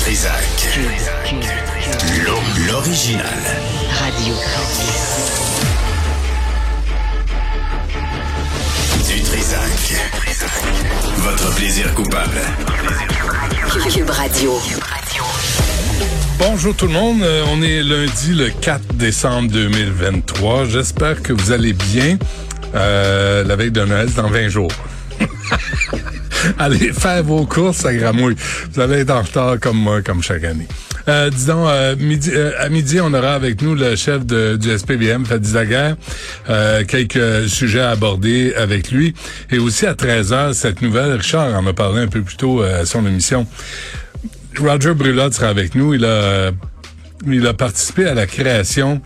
Trisac. L'original. Radio. Du Trisac. Votre plaisir coupable. Cube Radio. Bonjour tout le monde, Euh, on est lundi le 4 décembre 2023. J'espère que vous allez bien euh, la veille de Noël dans 20 jours. Allez faire vos courses à Gramouille. Vous allez être en retard comme moi, comme chaque année. Euh, disons, euh, midi, euh, à midi, on aura avec nous le chef du SPVM, Fadi Daguerre. Euh, quelques sujets à aborder avec lui. Et aussi à 13h, cette nouvelle, Richard en a parlé un peu plus tôt euh, à son émission. Roger Brulotte sera avec nous. Il a, il a participé à la création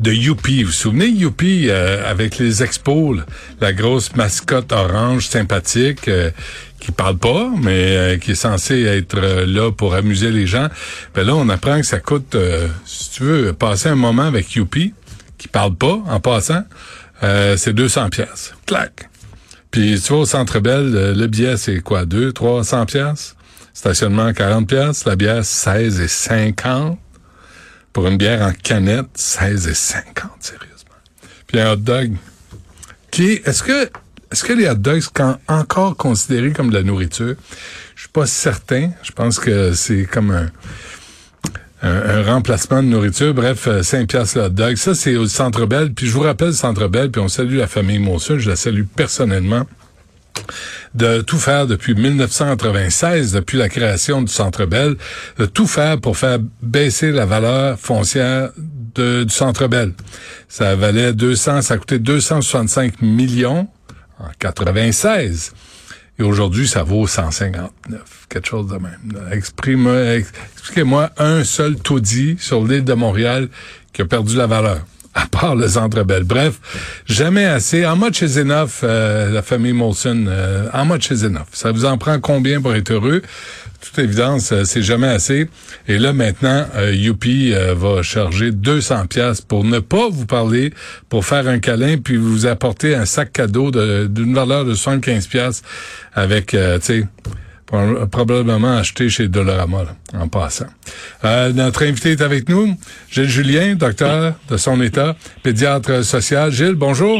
de Youpi. Vous vous souvenez, Youpi, euh, avec les expos, la grosse mascotte orange sympathique, euh, qui parle pas, mais euh, qui est censé être euh, là pour amuser les gens. Ben là, on apprend que ça coûte, euh, si tu veux, passer un moment avec Youpi, qui parle pas en passant, euh, c'est 200 pièces. Clac. Puis tu vois, au Centre Bell, le, le billet, c'est quoi, 2, 300 pièces? Stationnement 40 pièces, la bière 16 et 50. Pour une bière en canette, 16 et 50, sérieusement. Puis un hot dog. Qui, est-ce que, est-ce que les hot dogs sont encore considérés comme de la nourriture? Je suis pas certain. Je pense que c'est comme un, un, remplacement de nourriture. Bref, euh, 5 piastres le hot dog. Ça, c'est au Centre Bell. Puis je vous rappelle le Centre Bell, puis on salue la famille Monsun. Je la salue personnellement de tout faire depuis 1996, depuis la création du Centre Bell, de tout faire pour faire baisser la valeur foncière du Centre Bell. Ça valait 200, ça coûtait 265 millions en 96. Et aujourd'hui, ça vaut 159, quelque chose de même. Exprime, ex- expliquez-moi un seul taudis sur l'île de Montréal qui a perdu la valeur à part le Centre Bell. Bref, jamais assez. How much is enough, euh, la famille Molson? Euh, much is enough? Ça vous en prend combien pour être heureux? Toute évidence, euh, c'est jamais assez. Et là, maintenant, euh, euh, va charger 200 pièces pour ne pas vous parler, pour faire un câlin, puis vous apporter un sac cadeau de- d'une valeur de 75 pièces avec, euh, tu sais, probablement acheté chez Dolorama, là, en passant. Euh, notre invité est avec nous, Gilles Julien, docteur de son état, pédiatre social. Gilles, bonjour.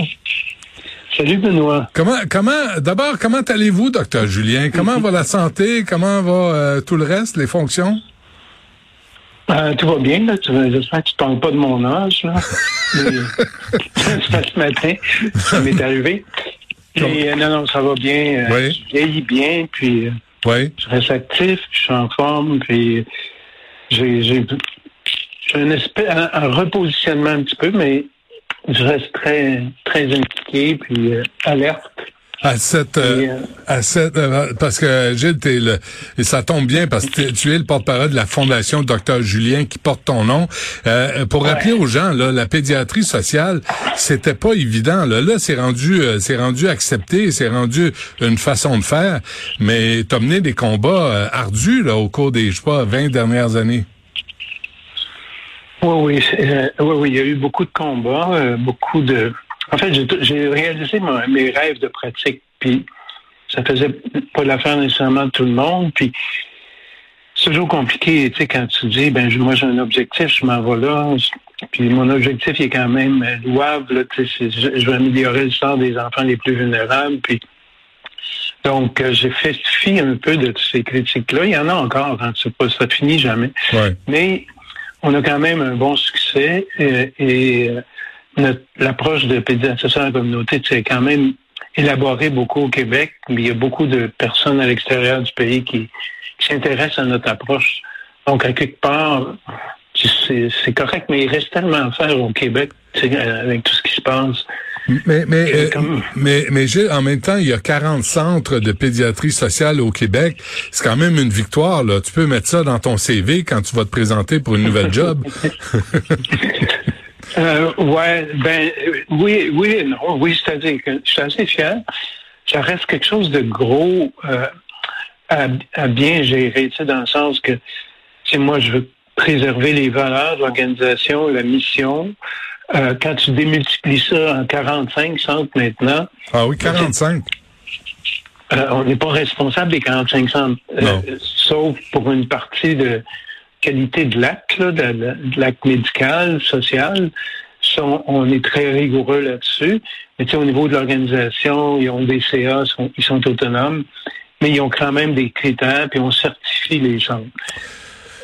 Salut Benoît. Comment, comment, d'abord, comment allez-vous, docteur Julien? Comment va la santé? Comment va euh, tout le reste, les fonctions? Euh, tout va bien, là. J'espère que tu ne parles pas de mon âge, là. Mais- ce matin, ça m'est arrivé. Et, euh, non, non, ça va bien. Oui. Je vieillis bien, puis Je reste actif, je suis en forme, puis j'ai un, un repositionnement un petit peu, mais je reste très, très impliqué, puis euh, alerte. À cette, euh, Et, euh, à cette, euh, parce que Gilles, t'es le, et ça tombe bien parce que tu es le porte-parole de la Fondation Docteur Julien qui porte ton nom. Euh, pour rappeler aux gens, là, la pédiatrie sociale, c'était pas évident. Là, là, c'est rendu, euh, c'est rendu accepté, c'est rendu une façon de faire. Mais t'as mené des combats euh, ardus là au cours des, je sais pas, 20 dernières années. Oui, oui, c'est- euh, oui, oui, il y a eu beaucoup de combats, euh, beaucoup de. En fait, j'ai réalisé mes rêves de pratique, puis ça faisait pas l'affaire nécessairement de tout le monde, puis c'est toujours compliqué, tu sais, quand tu dis, ben moi j'ai un objectif, je m'en vais là, puis mon objectif il est quand même euh, louable, là, tu sais, c'est- je, je veux améliorer le sort des enfants les plus vulnérables, puis donc euh, j'ai fait fi un peu de ces critiques-là? Il y en a encore, hein, c'est pas ça finit jamais. Ouais. Mais on a quand même un bon succès euh, et euh, l'approche de pédiatrie en communauté, c'est quand même élaboré beaucoup au Québec, mais il y a beaucoup de personnes à l'extérieur du pays qui, qui s'intéressent à notre approche. Donc, à quelque part, c'est correct, mais il reste tellement à faire au Québec avec tout ce qui se passe. Mais, mais, euh, mais, mais Gilles, en même temps, il y a 40 centres de pédiatrie sociale au Québec. C'est quand même une victoire, là. Tu peux mettre ça dans ton CV quand tu vas te présenter pour une nouvelle job. Euh, ouais, ben euh, oui, oui, et non, oui, c'est-à-dire que je suis assez fier. Ça reste quelque chose de gros euh, à, à bien gérer, tu sais, dans le sens que c'est moi, je veux préserver les valeurs de l'organisation, la mission. Euh, quand tu démultiplies ça en 45 centres maintenant, Ah oui, 45. euh, on n'est pas responsable des 45 centres, euh, sauf pour une partie de qualité de l'acte, de, l'acte médical, social. Ça, on, est très rigoureux là-dessus. Mais tu sais, au niveau de l'organisation, ils ont des CA, sont- ils sont autonomes, mais ils ont quand même des critères, puis on certifie les centres.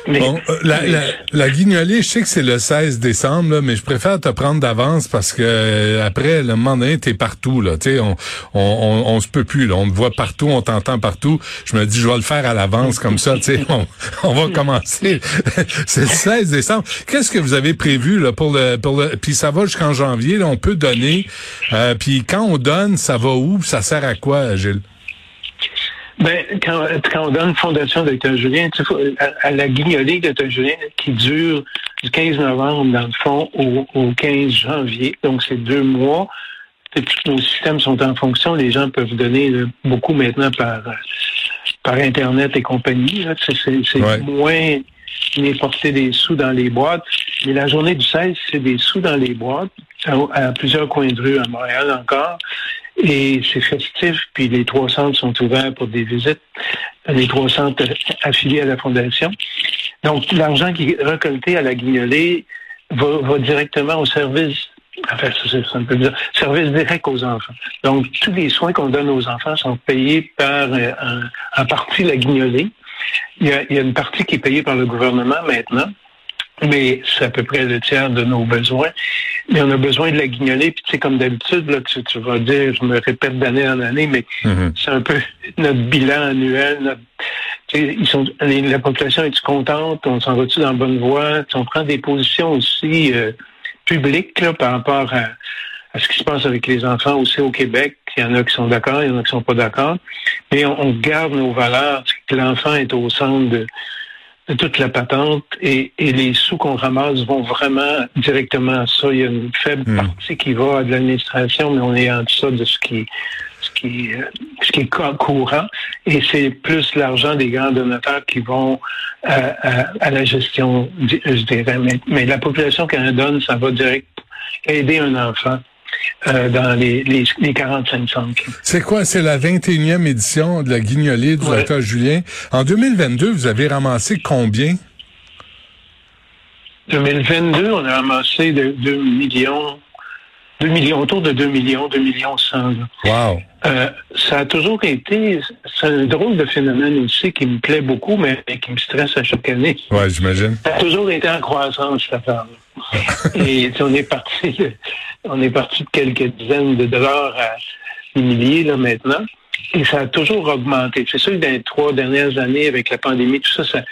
Bon, euh, la, la, la guignolée, je sais que c'est le 16 décembre, mais je préfère te prendre d'avance parce que euh, après, le moment donné, t'es partout, là. Tu sais, on, on, on, se peut plus. On te voit partout, on t'entend partout. Je me dis, je vais le faire à l'avance, comme ça, tu sais. On, on va commencer. c'est le 16 décembre. Qu'est-ce que vous avez prévu, là, pour le, pour le, puis ça va jusqu'en janvier, là, on peut donner. Euh, puis quand on donne, ça va où? Ça sert à quoi, Gilles? Ben, quand, quand on donne Fondation Dr. Julien, tu à, à la guignolée Dr. Julien, qui dure du 15 novembre, dans le fond, au, au 15 janvier, donc c'est deux mois. Tous nos systèmes sont en fonction. Les gens peuvent donner là, beaucoup maintenant par, euh, par Internet et compagnie. C'est Ouais. moins porter des sous dans les boîtes. Mais la journée du 16, c'est des sous dans les boîtes, à, à plusieurs coins de rue à Montréal encore. Et c'est festif, puis les trois centres sont ouverts pour des visites, les trois centres affiliés à la Fondation. Donc, l'argent qui est récolté à la guignolée va, directement au service, enfin, ça, c'est c'est un peu bizarre, service direct aux enfants. Donc, tous les soins qu'on donne aux enfants sont payés par, euh, en partie la guignolée. Il y, a, il y a une partie qui est payée par le gouvernement maintenant, mais c'est à peu près le tiers de nos besoins. Mais on a besoin de la guignolée, puis tu sais, comme d'habitude, là, tu, tu vas dire, je me répète d'année en année, mais Mhm. c'est un peu notre bilan annuel. Notre, tu sais, ils sont, les- la population est contente? On s'en va-tu dans la bonne voie? On prend des positions aussi euh, publiques là, par rapport à, à ce qui se passe avec les enfants aussi au Québec. Il y en a qui sont d'accord, il y en a qui sont pas d'accord. Mais on, on garde nos valeurs. C'est que l'enfant est au centre de toute la patente et, et les sous qu'on ramasse vont vraiment directement à ça. Il y a une faible Hmm. partie qui va à de l'administration, mais on est en dessous de ce qui, ce qui, euh, ce qui est co- courant. Et c'est plus l'argent des grands donateurs qui vont euh, à, à la gestion, je dirais. Mais, mais la population qu'elle donne, ça va direct aider un enfant. Euh, dans les, les, les 45 centres. C'est quoi? C'est la 21e édition de la guignolée du Ouais. docteur Julien. En 2022, vous avez ramassé combien? 2022, on a ramassé de 2 millions, 2 millions, autour de 2 millions, 2 millions 100. là. Wow. Euh, ça a toujours été, c'est un drôle de phénomène aussi qui me plaît beaucoup, mais qui me stresse à chaque année. Ouais, j'imagine. Ça a toujours été en croissance, cette affaire-là. Et on est parti de, on est parti de quelques dizaines de dollars à des milliers, là, maintenant. Et ça a toujours augmenté. C'est sûr que dans les trois dernières années, avec la pandémie, tout ça, ça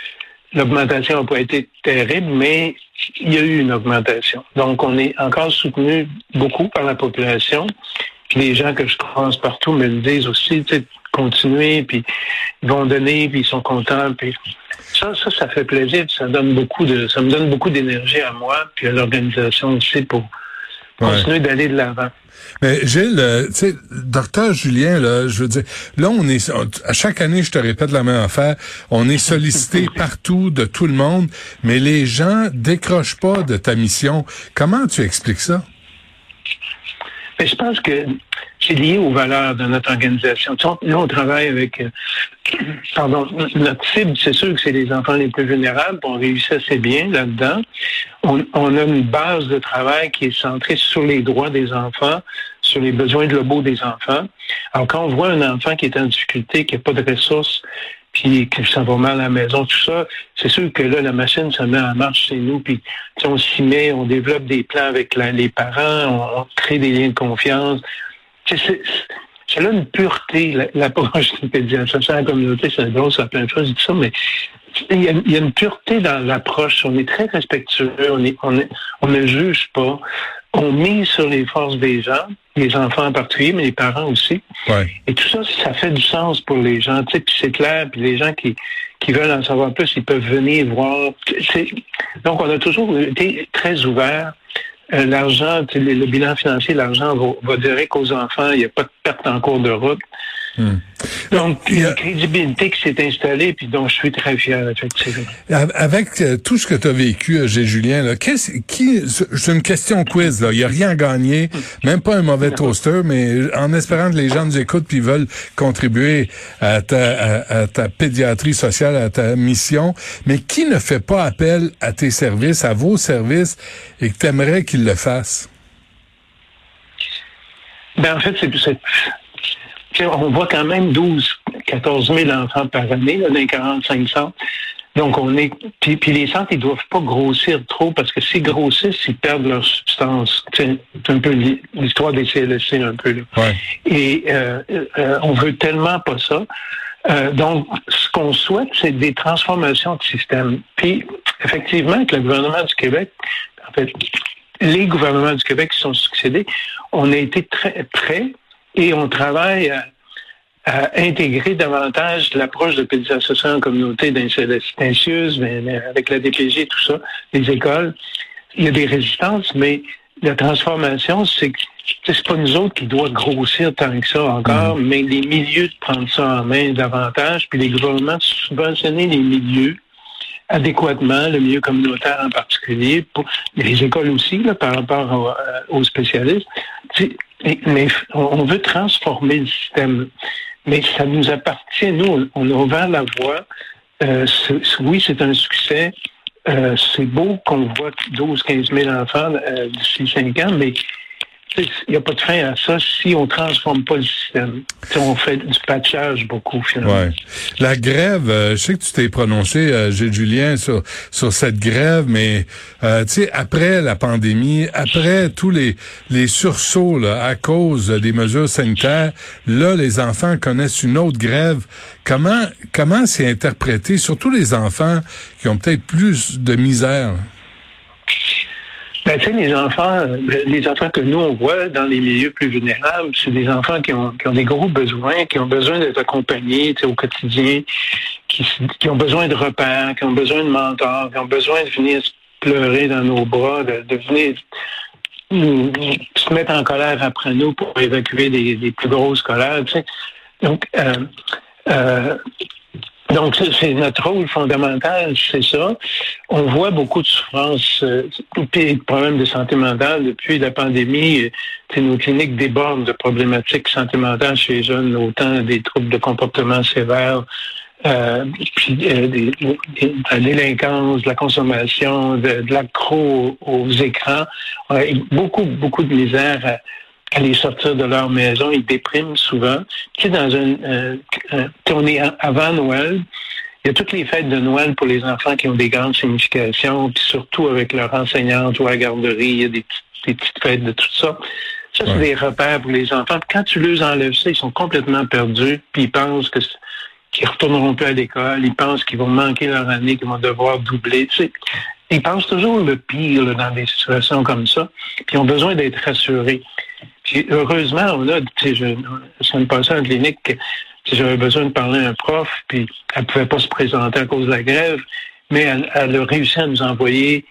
l'augmentation n'a pas été terrible, mais il y a eu une augmentation. Donc, on est encore soutenu beaucoup par la population. Puis les gens que je croise partout me le disent aussi, tu sais, continuer, puis ils vont donner, puis ils sont contents, puis ça, ça, ça fait plaisir, puis ça donne beaucoup de, ça me donne beaucoup d'énergie à moi, puis à l'organisation aussi pour Ouais. continuer d'aller de l'avant. Mais Gilles, euh, tu sais, docteur Julien, là, je veux dire, là, on est, on- à chaque année, je te répète la même affaire, on est sollicité partout de tout le monde, mais les gens décrochent pas de ta mission. Comment tu expliques ça? Mais je pense que c'est lié aux valeurs de notre organisation. Nous, on travaille avec, euh, pardon, notre cible, c'est sûr que c'est les enfants les plus vulnérables. On réussit assez bien là-dedans. On, on a une base de travail qui est centrée sur les droits des enfants, sur les besoins globaux des enfants. Alors, quand on voit un enfant qui est en difficulté, qui n'a pas de ressources, puis que ça va mal à la maison, tout ça, c'est sûr que là, la machine se met en marche chez nous, puis on s'y met, on développe des plans avec la- les parents, on, crée des liens de confiance. C'est là une pureté, la- l'approche du pédiatre social à la communauté, c'est drôle, ça plein de choses, dis ça, mais il y, a, une pureté dans l'approche. On est très respectueux, on ne juge pas. On mise sur les forces des gens, les enfants en particulier, mais les parents aussi. Ouais. Et tout ça, ça fait du sens pour les gens. Tu sais, puis c'est clair, puis les gens qui, qui veulent en savoir plus, ils peuvent venir voir. C'est- Donc, on a toujours été très ouverts. Euh, l'argent, le, le bilan financier, l'argent va, va direct aux enfants. Il n'y a pas de perte en cours de route. Donc, Il y a- une crédibilité qui s'est installée, puis dont je suis très fier, effectivement. Avec euh, tout ce que tu as vécu, euh, G. Julien, là, qu'est-ce qui c'est une question quiz, là. Il n'y a rien à gagner, même pas un mauvais toaster, mais en espérant que les gens nous écoutent puis veulent contribuer à ta, à, à ta pédiatrie sociale, à ta mission. Mais qui ne fait pas appel à tes services, à vos services, et que tu aimerais qu'ils le fassent? Ben, en fait, c'est, c'est- on voit quand même 12, 14 000 enfants par année, là, dans les 45 centres. Donc, on est, puis, puis les centres, ils doivent pas grossir trop parce que s'ils grossissent, ils perdent leur substance. C'est un peu l'hi- l'histoire des CLSC, un peu, là. Ouais. Et euh, euh, on veut tellement pas ça. Euh, donc, ce qu'on souhaite, c'est des transformations de système. Puis, effectivement, avec le gouvernement du Québec, en fait, les gouvernements du Québec qui sont succédés, on a été très prêts et on travaille à, à intégrer davantage l'approche de pédiatrie sociale en communauté mais avec la DPG, tout ça, les écoles. Il y a des résistances, mais la transformation, c'est que c'est pas nous autres qui doit grossir tant que ça encore, mais les milieux de prendre ça en main davantage, puis les gouvernements subventionner les milieux adéquatement, le milieu communautaire en particulier, pour les écoles aussi, là, par rapport euh, aux spécialistes. Mais on veut transformer le système. Mais ça nous appartient. Nous, on a ouvert la voie. Euh, oui, c'est un succès. Euh, c'est beau qu'on voit 12-15 000 enfants euh, d'ici 5 ans, mais il n'y a pas de fin à ça si on ne transforme pas le système. On fait du patchage beaucoup, finalement. Ouais. La grève, euh, je sais que tu t'es prononcé, euh, Gilles Julien, sur, sur cette grève, mais euh, tu sais, après la pandémie, après tous les, les sursauts là, à cause des mesures sanitaires, là, les enfants connaissent une autre grève. Comment comment c'est interprété, surtout les enfants qui ont peut-être plus de misère? Ben, tu sais, les enfants, euh, les enfants que nous, on voit dans les milieux plus vulnérables, c'est des enfants qui ont, qui ont des gros besoins, qui ont besoin d'être accompagnés au quotidien, qui, qui ont besoin de repères, qui ont besoin de mentors, qui ont besoin de venir pleurer dans nos bras, de, venir se mettre en colère après nous pour évacuer des, des plus grosses colères. Donc, euh, euh, donc, c'est- notre rôle fondamental, c'est ça. On voit beaucoup de souffrances euh, et de problèmes de santé mentale depuis la pandémie. euh, nos cliniques débordent de problématiques santé mentale chez les jeunes, autant des troubles de comportement sévères, euh, puis euh, de la de la consommation, de, de l'accro aux, écrans. A beaucoup, beaucoup de misère à les sortir de leur maison. Ils dépriment souvent. Tu sais, dans euh, euh, en- avant Noël. Il y a toutes les fêtes de Noël pour les enfants qui ont des grandes significations, puis surtout avec leur enseignante ou à la garderie, il y a des, petites- des petites fêtes de tout ça. Ça, c'est Ouais. des repères pour les enfants. Quand tu leur enlèves ça, ils sont complètement perdus, puis ils pensent que qu'ils retourneront plus à l'école, ils pensent qu'ils vont manquer leur année, qu'ils vont devoir doubler. Tu sais, ils pensent toujours le pire là, dans des situations comme ça, puis ils ont besoin d'être rassurés. Puis heureusement, sais, je, la semaine passée en clinique, j'avais besoin de parler à un prof, puis elle pouvait pas se présenter à cause de la grève, mais elle, a réussi à nous envoyer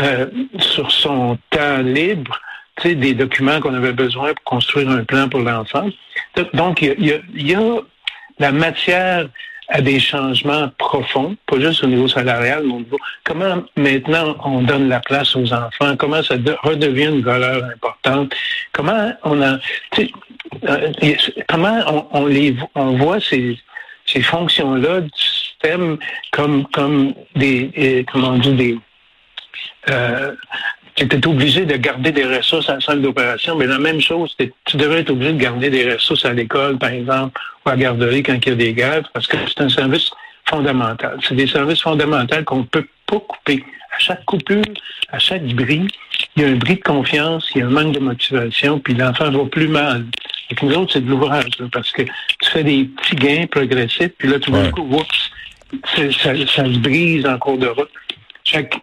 euh, sur son temps libre, des documents qu'on avait besoin pour construire un plan pour l'enfant. Donc, il y a, y y a la matière à des changements profonds, pas juste au niveau salarial, mais au niveau comment maintenant on donne la place aux enfants, comment ça de- redevient une valeur importante, comment on a, euh, comment on, les on voit ces ces fonctions-là du système comme comme des et, comment on dit des euh, tu étais obligé de garder des ressources à la salle d'opération, mais la même chose, tu devrais être obligé de garder des ressources à l'école, par exemple, ou à la garderie quand il y a des grèves, parce que c'est un service fondamental. C'est des services fondamentaux qu'on ne peut pas couper. À chaque coupure, à chaque bris, il y a un bris de confiance, il y a un manque de motivation, puis l'enfant va plus mal. Et nous autres, c'est de l'ouvrage, parce que tu fais des petits gains progressifs, puis là, tout d'un Ouais. coup, oups, ça, ça se brise en cours de route. Chaque,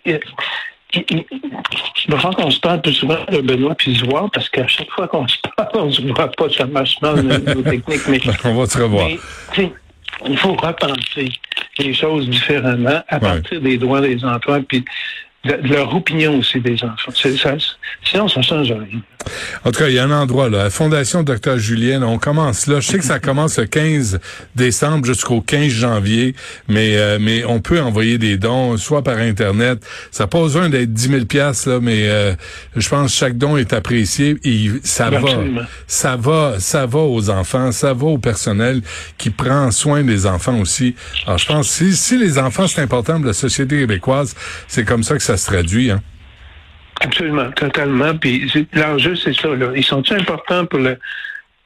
va falloir qu'on se parle plus souvent, là, Benoît, puis se voir, parce qu'à chaque fois qu'on se parle, on se voit pas, ça marche mal, nos, techniques, mais, On va te revoir. mais, il faut repenser les choses différemment à partir des droits des enfants, puis de, de leur opinion aussi des enfants. C'est- ça- sinon, ça change rien. En tout cas, il y a un endroit, là, la Fondation Dr Julien, on commence là. Je sais que ça commence le 15 décembre jusqu'au 15 janvier, mais euh, mais on peut envoyer des dons, soit par Internet. Ça pas besoin d'être 10 000 piastres, là, mais euh, je pense que chaque don est apprécié et ça va, ça va, ça va aux enfants, ça va au personnel qui prend soin des enfants aussi. Alors, je pense si, si les enfants, c'est important de la société québécoise, c'est comme ça que ça se traduit, hein? Absolument, totalement. Puis l'enjeu, c'est ça. Là. Ils sont importants pour le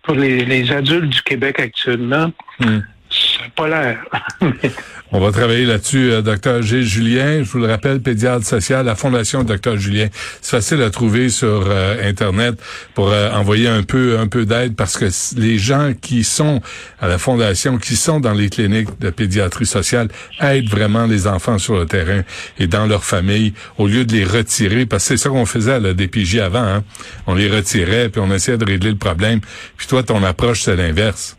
pour les, les adultes du Québec actuellement? Hmm. On va travailler là-dessus, euh, docteur Gilles Julien. Je vous le rappelle, pédiatre social, la Fondation Docteur Julien. C'est facile à trouver sur euh, Internet pour euh, envoyer un peu un peu d'aide parce que les gens qui sont à la Fondation, qui sont dans les cliniques de pédiatrie sociale, aident vraiment les enfants sur le terrain et dans leur famille au lieu de les retirer. Parce que c'est ça qu'on faisait à la DPJ avant. Hein? On les retirait puis on essayait de régler le problème. Puis toi, ton approche, c'est l'inverse.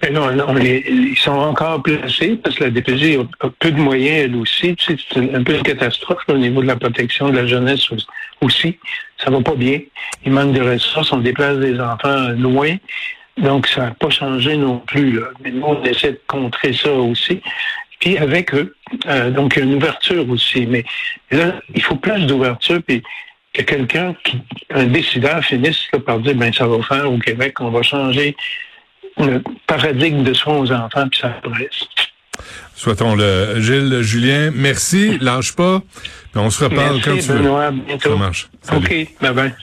Ben non, non ils sont encore placés parce que la DPJ a peu de moyens, elle aussi. c'est un peu une catastrophe au niveau de la protection de la jeunesse aussi. Ça va pas bien. Il manque de ressources. On déplace des enfants loin. Donc, ça n'a pas changé non plus. Là. Mais nous, on essaie de contrer ça aussi. Puis avec eux, euh, donc une ouverture aussi. Mais là, il faut plus d'ouverture. Puis que quelqu'un, qui, un décideur, finisse par dire, ben ça va faire au Québec, on va changer le paradigme de soins aux enfants, puis ça presse. Souhaitons-le. Gilles, Julien, merci. Lâche pas. on se reparle merci, quand tu Benoît, veux. Bientôt. Ça marche. OK, bye bye.